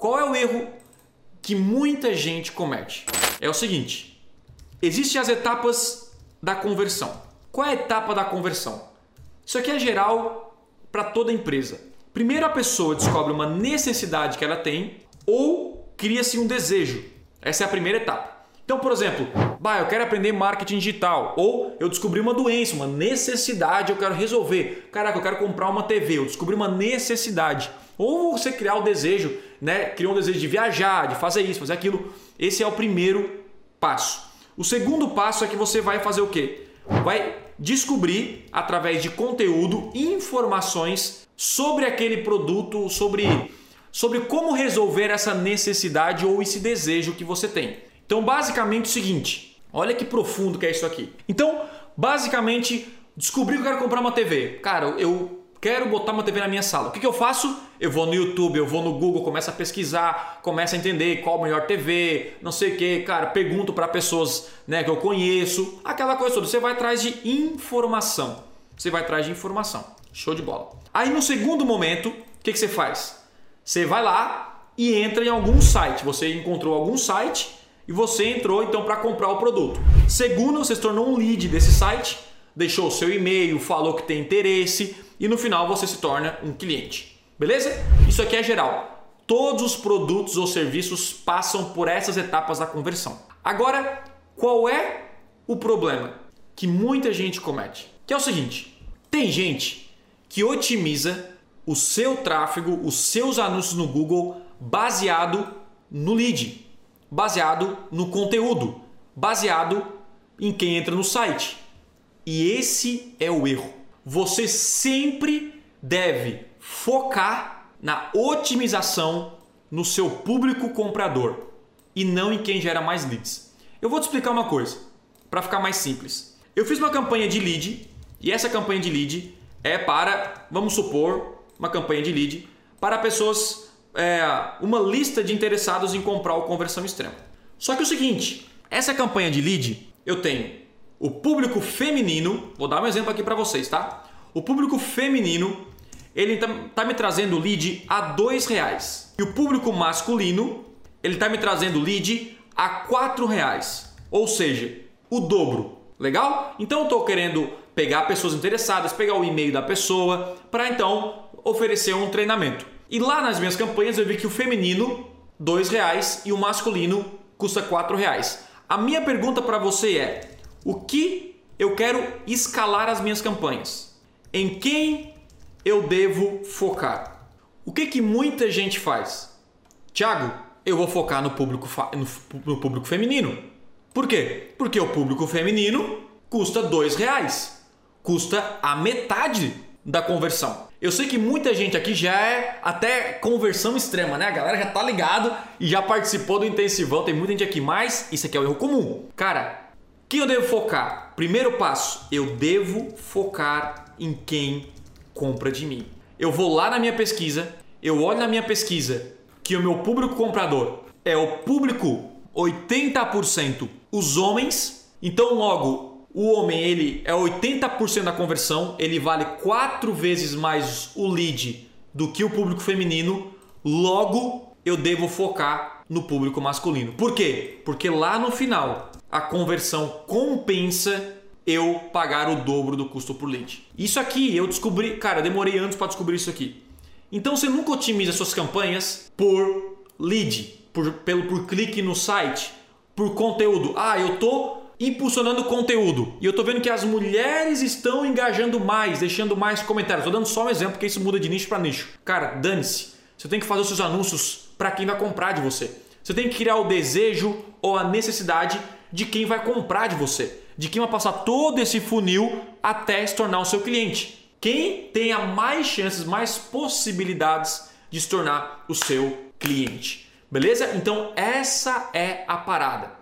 Qual é o erro que muita gente comete? É o seguinte: existem as etapas da conversão. Qual é a etapa da conversão? Isso aqui é geral para toda empresa. Primeiro a pessoa descobre uma necessidade que ela tem ou cria-se um desejo. Essa é a primeira etapa. Então, por exemplo, bah, eu quero aprender marketing digital, ou eu descobri uma doença, uma necessidade, eu quero resolver. Caraca, eu quero comprar uma TV, eu descobri uma necessidade. Ou você criar o desejo, né? Criar um desejo de viajar, de fazer isso, fazer aquilo. Esse é o primeiro passo. O segundo passo é que você vai fazer o quê? Vai descobrir através de conteúdo informações sobre aquele produto, sobre sobre como resolver essa necessidade ou esse desejo que você tem. Então, basicamente o seguinte, olha que profundo que é isso aqui. Então, basicamente, descobri que eu quero comprar uma TV. Cara, eu quero botar uma TV na minha sala. O que, que eu faço? Eu vou no YouTube, eu vou no Google, começo a pesquisar, começo a entender qual a melhor TV, não sei o que, cara, pergunto para pessoas né, que eu conheço, aquela coisa toda. Você vai atrás de informação. Você vai atrás de informação. Show de bola. Aí no segundo momento, o que, que você faz? Você vai lá e entra em algum site. Você encontrou algum site e você entrou então para comprar o produto. Segundo, você se tornou um lead desse site, deixou o seu e-mail, falou que tem interesse e no final você se torna um cliente. Beleza? Isso aqui é geral. Todos os produtos ou serviços passam por essas etapas da conversão. Agora, qual é o problema que muita gente comete? Que é o seguinte: tem gente que otimiza o seu tráfego, os seus anúncios no Google baseado no lead, baseado no conteúdo, baseado em quem entra no site. E esse é o erro. Você sempre deve focar na otimização no seu público comprador e não em quem gera mais leads. Eu vou te explicar uma coisa para ficar mais simples. Eu fiz uma campanha de lead e essa campanha de lead é para, vamos supor, uma campanha de lead para pessoas, é, uma lista de interessados em comprar o conversão extrema. Só que é o seguinte, essa campanha de lead eu tenho o público feminino, vou dar um exemplo aqui para vocês, tá? O público feminino ele tá, tá me trazendo lead a dois reais e o público masculino ele tá me trazendo lead a quatro reais, ou seja, o dobro. Legal? Então eu estou querendo pegar pessoas interessadas, pegar o e-mail da pessoa para então oferecer um treinamento. E lá nas minhas campanhas eu vi que o feminino dois reais e o masculino custa quatro reais. A minha pergunta para você é: o que eu quero escalar as minhas campanhas? Em quem eu devo focar? O que que muita gente faz? Tiago, eu vou focar no público, no público feminino. Por quê? Porque o público feminino custa dois reais, custa a metade da conversão. Eu sei que muita gente aqui já é até conversão extrema, né? A galera já tá ligado e já participou do intensivão. Tem muita gente aqui, mas isso aqui é o erro comum. Cara, quem eu devo focar? Primeiro passo, eu devo focar em quem compra de mim. Eu vou lá na minha pesquisa, eu olho na minha pesquisa que o meu público comprador é o público 80% os homens, então logo o homem ele é 80% da conversão, ele vale quatro vezes mais o lead do que o público feminino. Logo, eu devo focar no público masculino. Por quê? Porque lá no final a conversão compensa eu pagar o dobro do custo por lead. Isso aqui eu descobri, cara, demorei anos para descobrir isso aqui. Então você nunca otimiza suas campanhas por lead, por, pelo, por clique no site, por conteúdo. Ah, eu tô impulsionando conteúdo. E eu tô vendo que as mulheres estão engajando mais, deixando mais comentários. Tô dando só um exemplo, porque isso muda de nicho para nicho. Cara, dane-se. Você tem que fazer os seus anúncios para quem vai comprar de você. Você tem que criar o desejo ou a necessidade de quem vai comprar de você, de quem vai passar todo esse funil até se tornar o seu cliente. Quem tenha mais chances, mais possibilidades de se tornar o seu cliente. Beleza? Então essa é a parada.